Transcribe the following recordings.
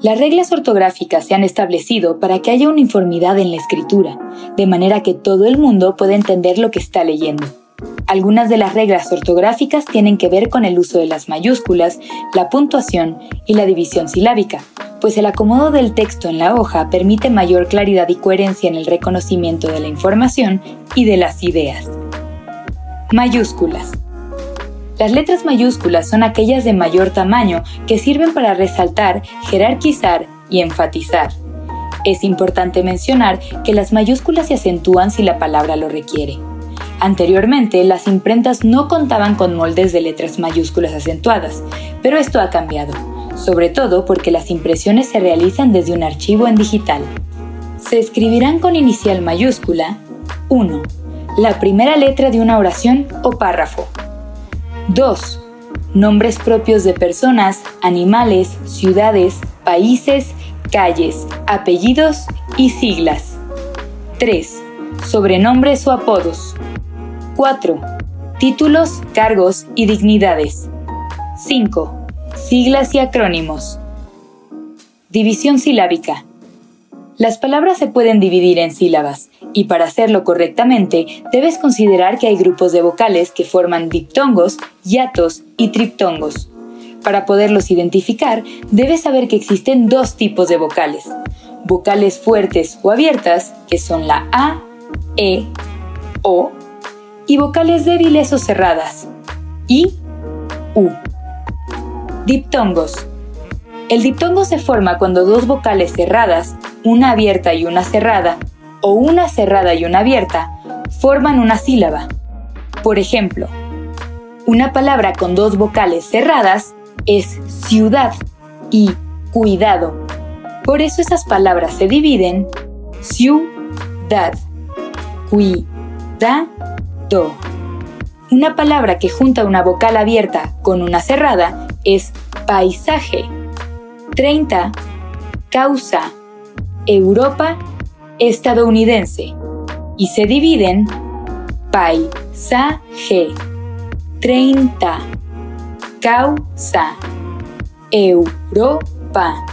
Las reglas ortográficas se han establecido para que haya uniformidad en la escritura, de manera que todo el mundo pueda entender lo que está leyendo. Algunas de las reglas ortográficas tienen que ver con el uso de las mayúsculas, la puntuación y la división silábica, pues el acomodo del texto en la hoja permite mayor claridad y coherencia en el reconocimiento de la información y de las ideas. Mayúsculas. Las letras mayúsculas son aquellas de mayor tamaño que sirven para resaltar, jerarquizar y enfatizar. Es importante mencionar que las mayúsculas se acentúan si la palabra lo requiere. Anteriormente, las imprentas no contaban con moldes de letras mayúsculas acentuadas, pero esto ha cambiado, sobre todo porque las impresiones se realizan desde un archivo en digital. Se escribirán con inicial mayúscula 1. La primera letra de una oración o párrafo. 2. Nombres propios de personas, animales, ciudades, países, calles, apellidos y siglas. 3. Sobrenombres o apodos. 4. Títulos, cargos y dignidades. 5. Siglas y acrónimos. División silábica. Las palabras se pueden dividir en sílabas, y para hacerlo correctamente debes considerar que hay grupos de vocales que forman diptongos, hiatos y triptongos. Para poderlos identificar, debes saber que existen dos tipos de vocales. Vocales fuertes o abiertas, que son la A, E, O, y vocales débiles o cerradas, I, U. Diptongos. El diptongo se forma cuando dos vocales cerradas, una abierta y una cerrada, o una cerrada y una abierta forman una sílaba. Por ejemplo, una palabra con dos vocales cerradas es ciudad y cuidado. Por eso esas palabras se dividen ciudad, cuidado. Una palabra que junta una vocal abierta con una cerrada es paisaje. 30. Causa. Europa estadounidense y se dividen paisaje. 30 causa. Europa.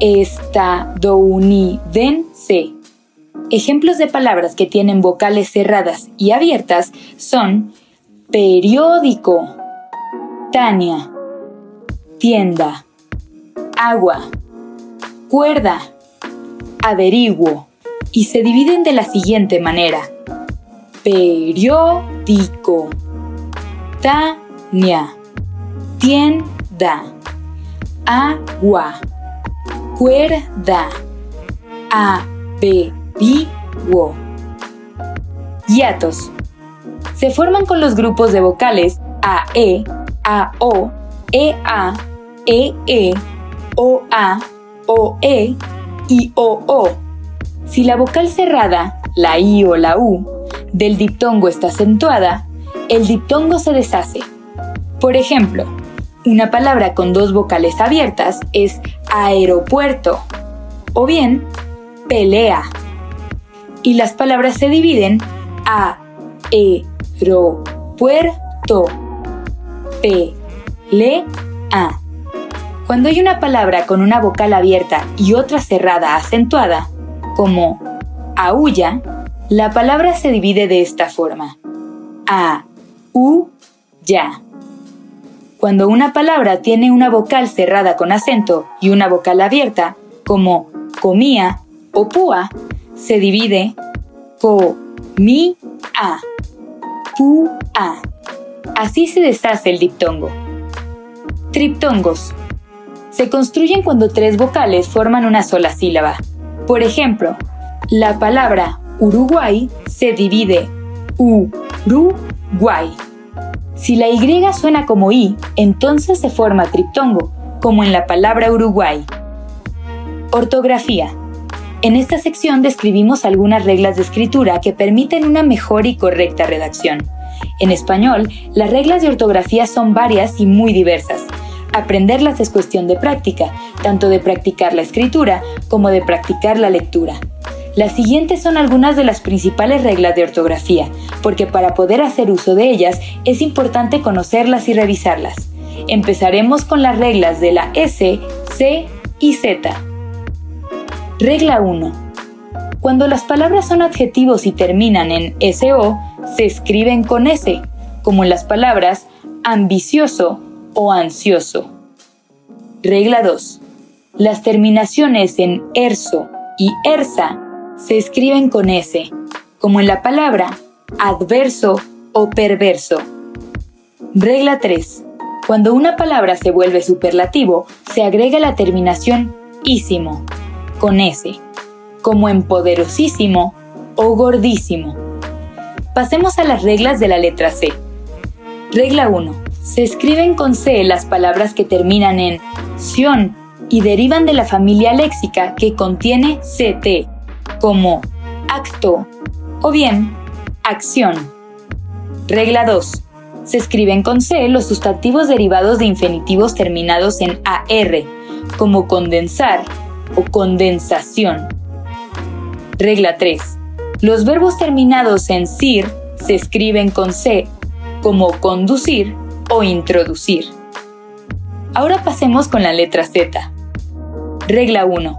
Estadounidense. Ejemplos de palabras que tienen vocales cerradas y abiertas son periódico, Tania, tienda, agua, cuerda, averiguo y se dividen de la siguiente manera. Periódico. Tania. Tienda. Agua. Cuerda. Averiguo. Hiatos. Se forman con los grupos de vocales AE, AO, EA, EE, OA, OE y OO si la vocal cerrada, la I o la U, del diptongo está acentuada, el diptongo se deshace. Por ejemplo, una palabra con dos vocales abiertas es aeropuerto o bien pelea. Y las palabras se dividen a e ro puerto a. Cuando hay una palabra con una vocal abierta y otra cerrada acentuada, como aulla, la palabra se divide de esta forma. A, U, ya. Cuando una palabra tiene una vocal cerrada con acento y una vocal abierta, como comía o púa, se divide co, mi, a, pu, a. Así se deshace el diptongo. Triptongos. Se construyen cuando tres vocales forman una sola sílaba. Por ejemplo, la palabra Uruguay se divide U-ru-guay. Si la Y suena como I, entonces se forma triptongo, como en la palabra Uruguay. Ortografía. En esta sección describimos algunas reglas de escritura que permiten una mejor y correcta redacción. En español, las reglas de ortografía son varias y muy diversas. Aprenderlas es cuestión de práctica, tanto de practicar la escritura como de practicar la lectura. Las siguientes son algunas de las principales reglas de ortografía, porque para poder hacer uso de ellas es importante conocerlas y revisarlas. Empezaremos con las reglas de la S, C y Z. Regla 1. Cuando las palabras son adjetivos y terminan en SO, se escriben con S, como en las palabras ambicioso o ansioso. Regla 2. Las terminaciones en erso y ersa se escriben con S, como en la palabra adverso o perverso. Regla 3. Cuando una palabra se vuelve superlativo, se agrega la terminación ísimo con S, como en poderosísimo o gordísimo. Pasemos a las reglas de la letra C. Regla 1. Se escriben con C las palabras que terminan en sion y derivan de la familia léxica que contiene CT, como acto o bien acción. Regla 2. Se escriben con C los sustantivos derivados de infinitivos terminados en AR, como condensar, o condensación. Regla 3. Los verbos terminados en CIR se escriben con C, como conducir o introducir. Ahora pasemos con la letra Z. Regla 1.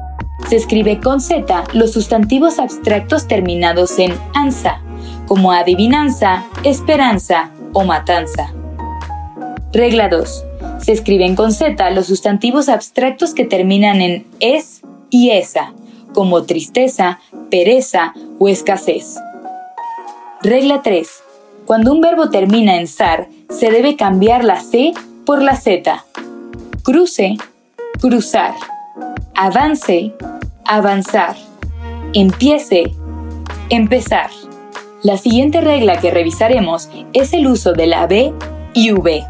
Se escribe con Z los sustantivos abstractos terminados en ANSA, como adivinanza, esperanza o matanza. Regla 2. Se escriben con Z los sustantivos abstractos que terminan en es y esa, como tristeza, pereza o escasez. Regla 3. Cuando un verbo termina en zar, se debe cambiar la C por la Z. Cruce, cruzar. Avance, avanzar. Empiece, empezar. La siguiente regla que revisaremos es el uso de la B y V.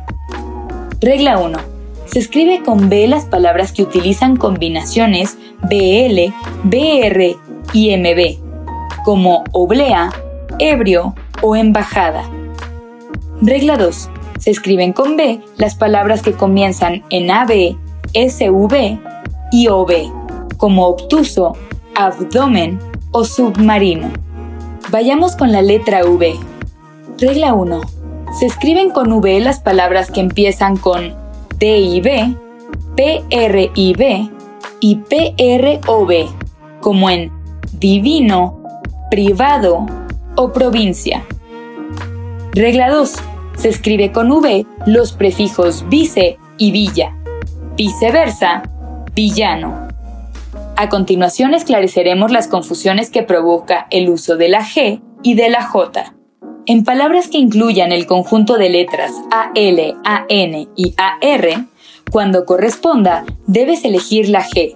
Regla 1. Se escribe con B las palabras que utilizan combinaciones BL, BR y MB, como oblea, ebrio o embajada. Regla 2. Se escriben con B las palabras que comienzan en AB, SV y OB, como obtuso, abdomen o submarino. Vayamos con la letra V. Regla 1 se escriben con V las palabras que empiezan con DIB, PRIB y PROB, como en divino, privado o provincia. Regla 2. Se escribe con V los prefijos vice y villa. Viceversa, villano. A continuación esclareceremos las confusiones que provoca el uso de la G y de la J. En palabras que incluyan el conjunto de letras AL, AN y AR, cuando corresponda, debes elegir la G,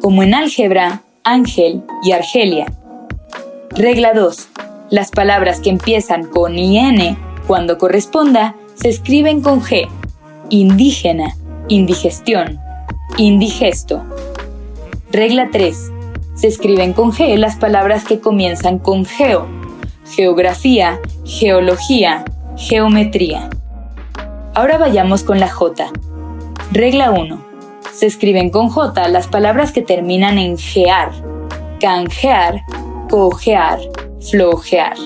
como en álgebra, ángel y argelia. Regla 2. Las palabras que empiezan con IN, cuando corresponda, se escriben con G. Indígena, indigestión, indigesto. Regla 3. Se escriben con G las palabras que comienzan con geo, geografía, geología, geometría. Ahora vayamos con la J. Regla 1. Se escriben con J las palabras que terminan en gear, canjear, cojear, flojear.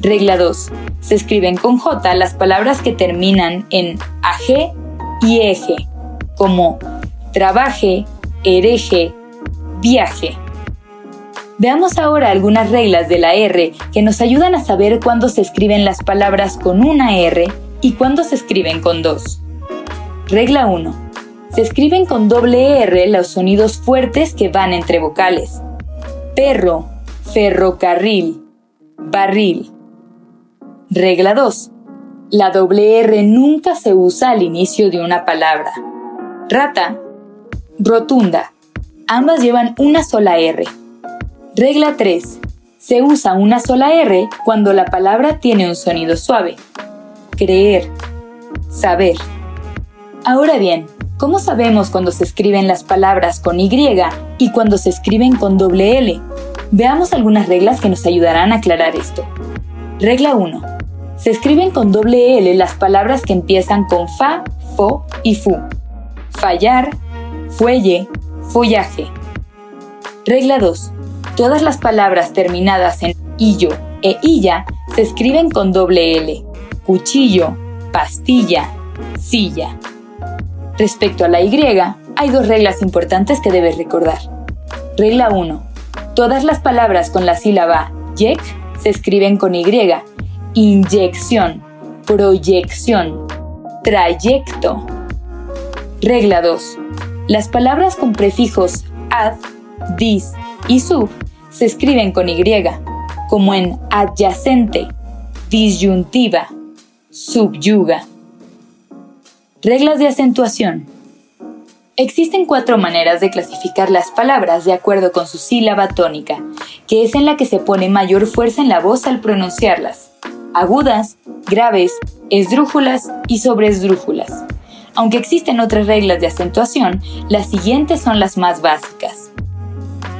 Regla 2. Se escriben con J las palabras que terminan en AG y eje, como trabaje, hereje, viaje. Veamos ahora algunas reglas de la R que nos ayudan a saber cuándo se escriben las palabras con una R y cuándo se escriben con dos. Regla 1. Se escriben con doble R los sonidos fuertes que van entre vocales. Perro, ferrocarril, barril. Regla 2. La doble R nunca se usa al inicio de una palabra. Rata, rotunda. Ambas llevan una sola R. Regla 3. Se usa una sola R cuando la palabra tiene un sonido suave. Creer. Saber. Ahora bien, ¿Cómo sabemos cuando se escriben las palabras con Y y cuando se escriben con doble L? Veamos algunas reglas que nos ayudarán a aclarar esto. Regla 1. Se escriben con doble L las palabras que empiezan con fa, fo y fu. Fallar, fuelle, follaje. Regla 2. Todas las palabras terminadas en illo e illa se escriben con doble L. Cuchillo, pastilla, silla. Respecto a la Y, hay dos reglas importantes que debes recordar. Regla 1. Todas las palabras con la sílaba yek se escriben con Y. Inyección, proyección, trayecto. Regla 2. Las palabras con prefijos ad, dis y sub se escriben con Y, como en adyacente, disyuntiva, subyuga. Reglas de acentuación. Existen cuatro maneras de clasificar las palabras de acuerdo con su sílaba tónica, que es en la que se pone mayor fuerza en la voz al pronunciarlas. Agudas, graves, esdrújulas y sobreesdrújulas. Aunque existen otras reglas de acentuación, las siguientes son las más básicas.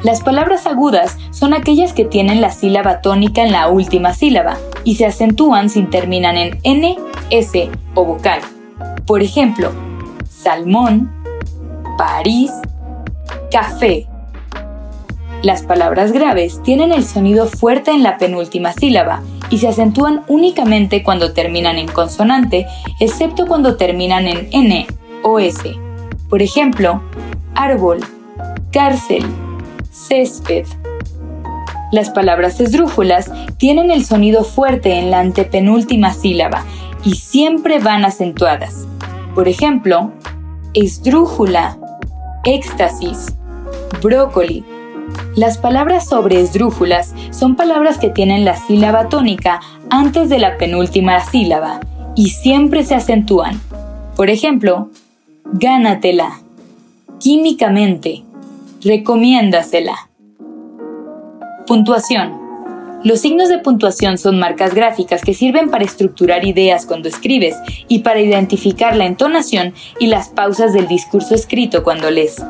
Las palabras agudas son aquellas que tienen la sílaba tónica en la última sílaba y se acentúan si terminan en N, S o vocal. Por ejemplo, salmón, París, café. Las palabras graves tienen el sonido fuerte en la penúltima sílaba y se acentúan únicamente cuando terminan en consonante, excepto cuando terminan en N o S. Por ejemplo, árbol, cárcel, césped. Las palabras esdrújulas tienen el sonido fuerte en la antepenúltima sílaba y siempre van acentuadas. Por ejemplo, esdrújula, éxtasis, brócoli. Las palabras sobre esdrújulas son palabras que tienen la sílaba tónica antes de la penúltima sílaba y siempre se acentúan. Por ejemplo, gánatela, químicamente, recomiéndasela. Puntuación. Los signos de puntuación son marcas gráficas que sirven para estructurar ideas cuando escribes y para identificar la entonación y las pausas del discurso escrito cuando lees.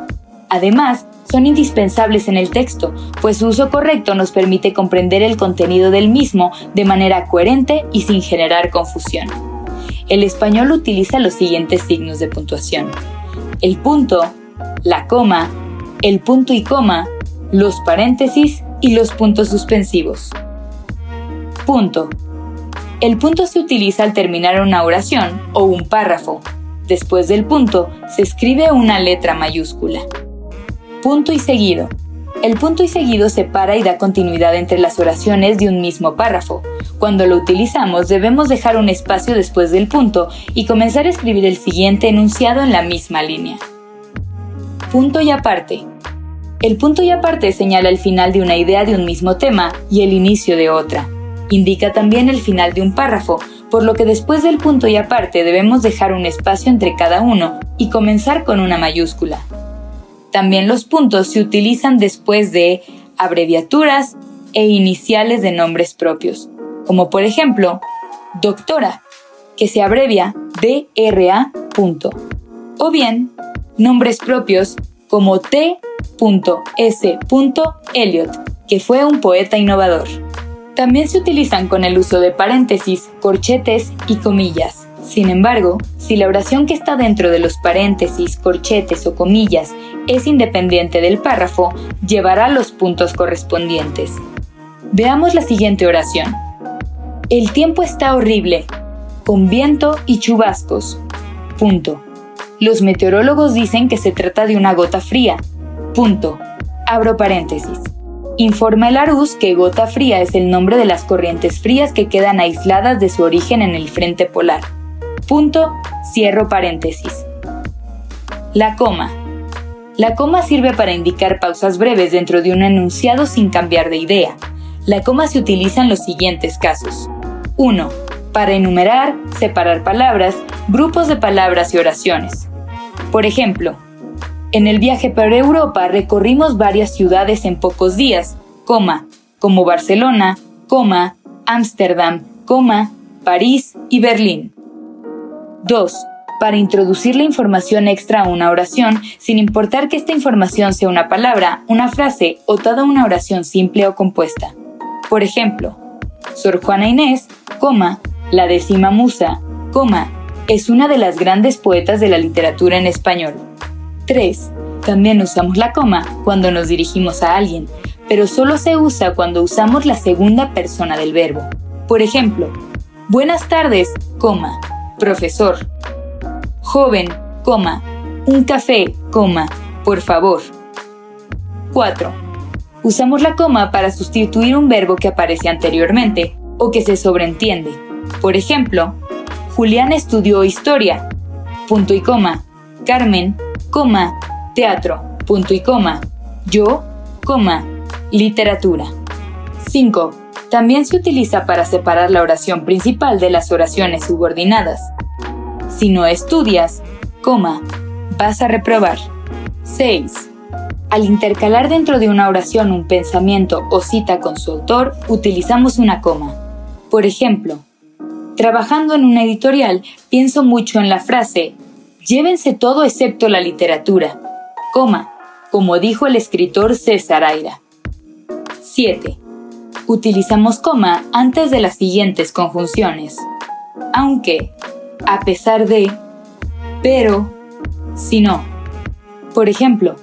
Además, son indispensables en el texto, pues su uso correcto nos permite comprender el contenido del mismo de manera coherente y sin generar confusión. El español utiliza los siguientes signos de puntuación. El punto, la coma, el punto y coma, los paréntesis y los puntos suspensivos. Punto. El punto se utiliza al terminar una oración o un párrafo. Después del punto se escribe una letra mayúscula. Punto y seguido. El punto y seguido separa y da continuidad entre las oraciones de un mismo párrafo. Cuando lo utilizamos debemos dejar un espacio después del punto y comenzar a escribir el siguiente enunciado en la misma línea. Punto y aparte. El punto y aparte señala el final de una idea de un mismo tema y el inicio de otra. Indica también el final de un párrafo, por lo que después del punto y aparte debemos dejar un espacio entre cada uno y comenzar con una mayúscula. También los puntos se utilizan después de abreviaturas e iniciales de nombres propios, como por ejemplo, doctora, que se abrevia DRA. O bien, nombres propios como T S. Eliot, que fue un poeta innovador. También se utilizan con el uso de paréntesis, corchetes y comillas. Sin embargo, si la oración que está dentro de los paréntesis, corchetes o comillas es independiente del párrafo, llevará los puntos correspondientes. Veamos la siguiente oración. El tiempo está horrible, con viento y chubascos. Punto. Los meteorólogos dicen que se trata de una gota fría, Punto. Abro paréntesis. Informa el Arús que gota fría es el nombre de las corrientes frías que quedan aisladas de su origen en el frente polar. Punto. Cierro paréntesis. La coma. La coma sirve para indicar pausas breves dentro de un enunciado sin cambiar de idea. La coma se utiliza en los siguientes casos. 1. Para enumerar, separar palabras, grupos de palabras y oraciones. Por ejemplo, en el viaje por Europa recorrimos varias ciudades en pocos días, coma, como Barcelona, Ámsterdam, París y Berlín. 2. para introducir la información extra a una oración sin importar que esta información sea una palabra, una frase o toda una oración simple o compuesta. Por ejemplo, Sor Juana Inés, coma, la décima musa, coma, es una de las grandes poetas de la literatura en español. 3. También usamos la coma cuando nos dirigimos a alguien, pero solo se usa cuando usamos la segunda persona del verbo. Por ejemplo, buenas tardes, coma, profesor. Joven, coma, un café, coma, por favor. 4. Usamos la coma para sustituir un verbo que aparece anteriormente o que se sobreentiende. Por ejemplo, Julián estudió historia, punto y coma, Carmen, coma, teatro, punto y coma, yo, coma, literatura. 5. También se utiliza para separar la oración principal de las oraciones subordinadas. Si no estudias, coma, vas a reprobar. 6. Al intercalar dentro de una oración un pensamiento o cita con su autor, utilizamos una coma. Por ejemplo, trabajando en una editorial, pienso mucho en la frase, llévense todo excepto la literatura, coma, como dijo el escritor César Aira. 7. Utilizamos coma antes de las siguientes conjunciones. Aunque, a pesar de, pero, si no. Por ejemplo,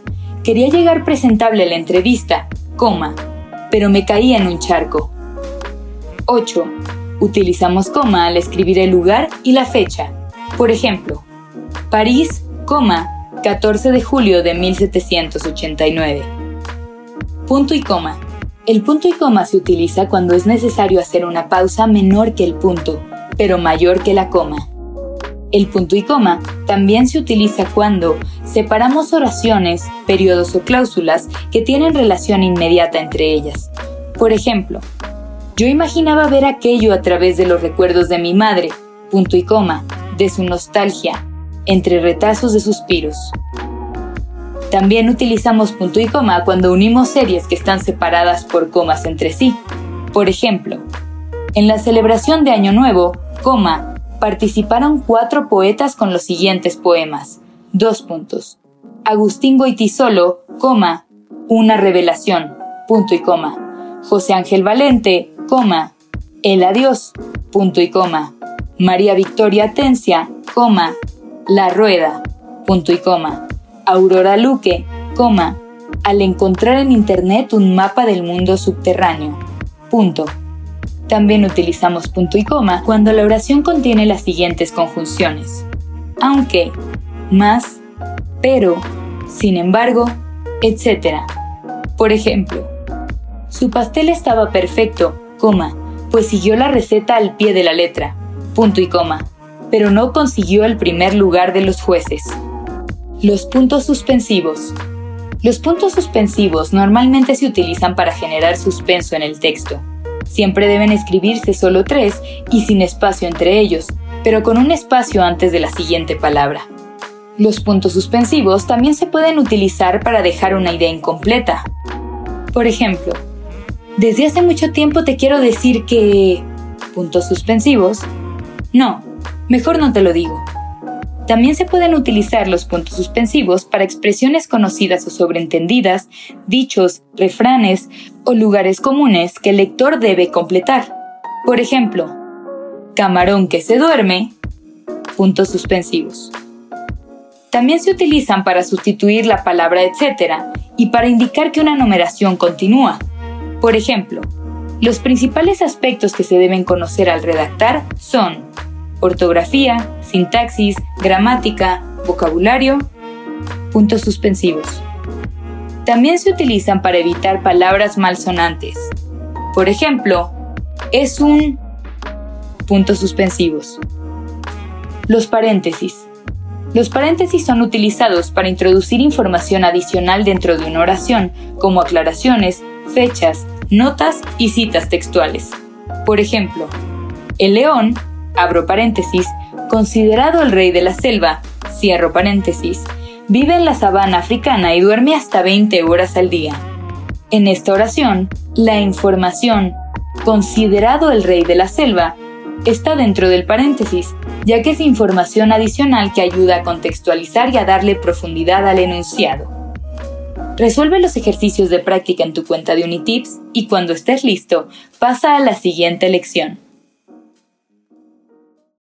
quería llegar presentable a la entrevista, coma, pero me caía en un charco. 8. Utilizamos coma al escribir el lugar y la fecha. Por ejemplo, París, coma, 14 de julio de 1789. Punto y coma. El punto y coma se utiliza cuando es necesario hacer una pausa menor que el punto, pero mayor que la coma. El punto y coma también se utiliza cuando separamos oraciones, periodos o cláusulas que tienen relación inmediata entre ellas. Por ejemplo, yo imaginaba ver aquello a través de los recuerdos de mi madre, punto y coma, de su nostalgia, entre retazos de suspiros. También utilizamos punto y coma cuando unimos series que están separadas por comas entre sí. Por ejemplo, en la celebración de Año Nuevo, participaron cuatro poetas con los siguientes poemas. Dos puntos. Agustín Goitisolo, coma, una revelación, punto y coma. José Ángel Valente, coma, el adiós, punto y coma. María Victoria Tencia, coma, la rueda, punto y coma. Aurora Luque, coma, al encontrar en Internet un mapa del mundo subterráneo. Punto. También utilizamos punto y coma cuando la oración contiene las siguientes conjunciones. Aunque, más, pero, sin embargo, etc. Por ejemplo, su pastel estaba perfecto, coma, pues siguió la receta al pie de la letra, punto y coma, pero no consiguió el primer lugar de los jueces. Los puntos suspensivos. Los puntos suspensivos normalmente se utilizan para generar suspenso en el texto. Siempre deben escribirse solo tres y sin espacio entre ellos, pero con un espacio antes de la siguiente palabra. Los puntos suspensivos también se pueden utilizar para dejar una idea incompleta. Por ejemplo, desde hace mucho tiempo te quiero decir que... puntos suspensivos. No, mejor no te lo digo. También se pueden utilizar los puntos suspensivos para expresiones conocidas o sobreentendidas, dichos, refranes o lugares comunes que el lector debe completar. Por ejemplo, camarón que se duerme, puntos suspensivos. También se utilizan para sustituir la palabra etcétera y para indicar que una numeración continúa. Por ejemplo, los principales aspectos que se deben conocer al redactar son ortografía, sintaxis, gramática, vocabulario, puntos suspensivos. También se utilizan para evitar palabras malsonantes. Por ejemplo, es un puntos suspensivos. Los paréntesis. Los paréntesis son utilizados para introducir información adicional dentro de una oración, como aclaraciones, fechas, notas y citas textuales. Por ejemplo, el león abro paréntesis, considerado el rey de la selva, cierro paréntesis, vive en la sabana africana y duerme hasta 20 horas al día. En esta oración, la información, considerado el rey de la selva, está dentro del paréntesis, ya que es información adicional que ayuda a contextualizar y a darle profundidad al enunciado. Resuelve los ejercicios de práctica en tu cuenta de Unitips y cuando estés listo, pasa a la siguiente lección.